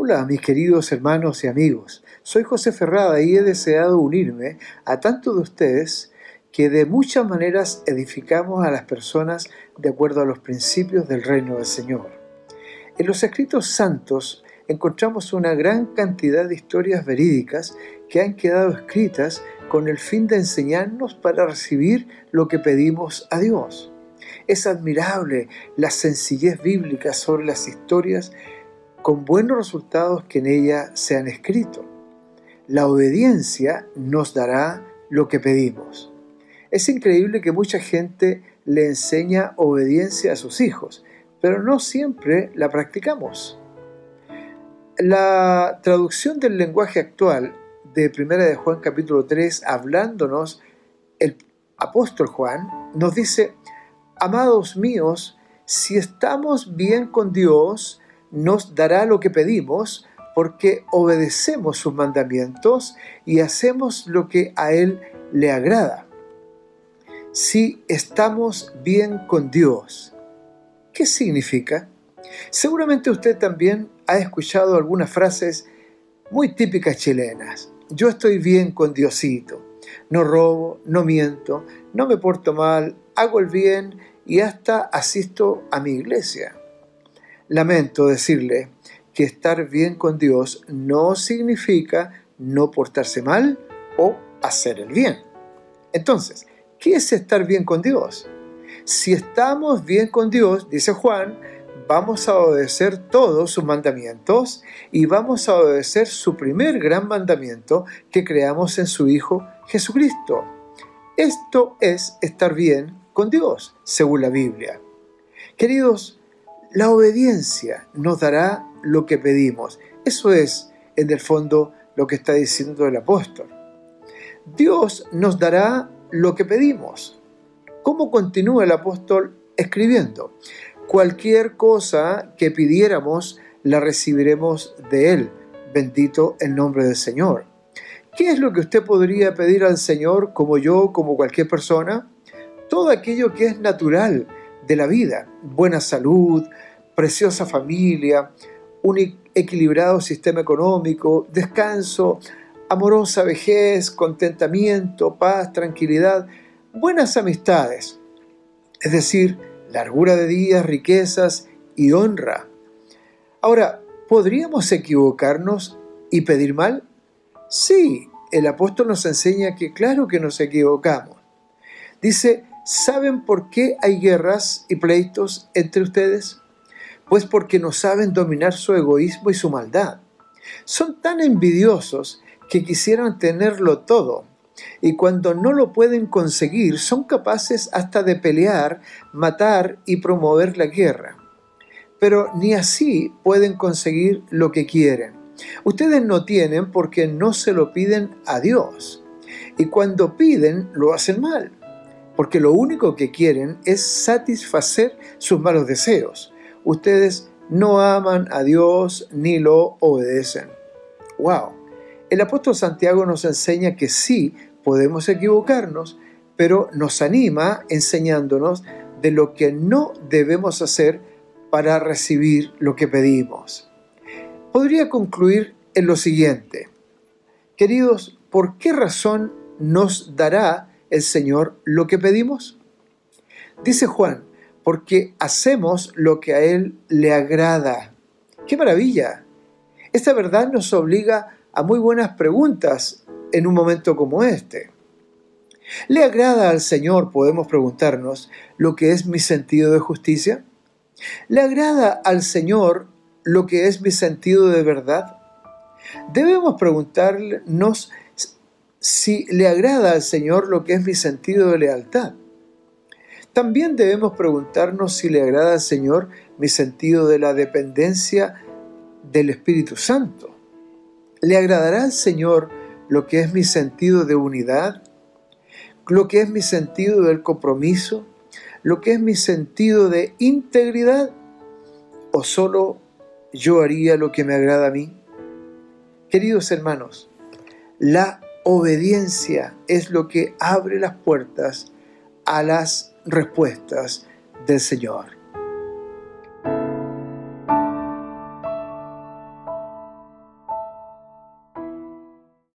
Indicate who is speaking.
Speaker 1: Hola mis queridos hermanos y amigos, soy José Ferrada y he deseado unirme a tantos de ustedes que de muchas maneras edificamos a las personas de acuerdo a los principios del reino del Señor. En los escritos santos encontramos una gran cantidad de historias verídicas que han quedado escritas con el fin de enseñarnos para recibir lo que pedimos a Dios. Es admirable la sencillez bíblica sobre las historias con buenos resultados que en ella se han escrito. La obediencia nos dará lo que pedimos. Es increíble que mucha gente le enseña obediencia a sus hijos, pero no siempre la practicamos. La traducción del lenguaje actual de Primera de Juan capítulo 3, hablándonos el apóstol Juan, nos dice, amados míos, si estamos bien con Dios, nos dará lo que pedimos porque obedecemos sus mandamientos y hacemos lo que a Él le agrada. Si estamos bien con Dios, ¿qué significa? Seguramente usted también ha escuchado algunas frases muy típicas chilenas. Yo estoy bien con Diosito. No robo, no miento, no me porto mal, hago el bien y hasta asisto a mi iglesia. Lamento decirle que estar bien con Dios no significa no portarse mal o hacer el bien. Entonces, ¿qué es estar bien con Dios? Si estamos bien con Dios, dice Juan, vamos a obedecer todos sus mandamientos y vamos a obedecer su primer gran mandamiento que creamos en su Hijo Jesucristo. Esto es estar bien con Dios, según la Biblia. Queridos, la obediencia nos dará lo que pedimos. Eso es, en el fondo, lo que está diciendo el apóstol. Dios nos dará lo que pedimos. ¿Cómo continúa el apóstol escribiendo? Cualquier cosa que pidiéramos, la recibiremos de Él. Bendito el nombre del Señor. ¿Qué es lo que usted podría pedir al Señor como yo, como cualquier persona? Todo aquello que es natural, de la vida. Buena salud, preciosa familia, un equilibrado sistema económico, descanso, amorosa vejez, contentamiento, paz, tranquilidad, buenas amistades, es decir, largura de días, riquezas y honra. Ahora, ¿podríamos equivocarnos y pedir mal? Sí, el apóstol nos enseña que claro que nos equivocamos. Dice, ¿Saben por qué hay guerras y pleitos entre ustedes? Pues porque no saben dominar su egoísmo y su maldad. Son tan envidiosos que quisieran tenerlo todo, y cuando no lo pueden conseguir son capaces hasta de pelear, matar y promover la guerra. Pero ni así pueden conseguir lo que quieren. Ustedes no tienen porque no se lo piden a Dios. Y cuando piden, lo hacen mal porque lo único que quieren es satisfacer sus malos deseos. Ustedes no aman a Dios ni lo obedecen. ¡Wow! El apóstol Santiago nos enseña que sí podemos equivocarnos, pero nos anima enseñándonos de lo que no debemos hacer para recibir lo que pedimos. Podría concluir en lo siguiente. Queridos, ¿por qué razón nos dará el Señor lo que pedimos? Dice Juan, porque hacemos lo que a Él le agrada. ¡Qué maravilla! Esta verdad nos obliga a muy buenas preguntas en un momento como este. ¿Le agrada al Señor, podemos preguntarnos, lo que es mi sentido de justicia? ¿Le agrada al Señor lo que es mi sentido de verdad? Debemos preguntarnos si le agrada al Señor lo que es mi sentido de lealtad. También debemos preguntarnos si le agrada al Señor mi sentido de la dependencia del Espíritu Santo. ¿Le agradará al Señor lo que es mi sentido de unidad? ¿Lo que es mi sentido del compromiso? ¿Lo que es mi sentido de integridad? ¿O solo yo haría lo que me agrada a mí? Queridos hermanos, la obediencia es lo que abre las puertas a las respuestas del Señor.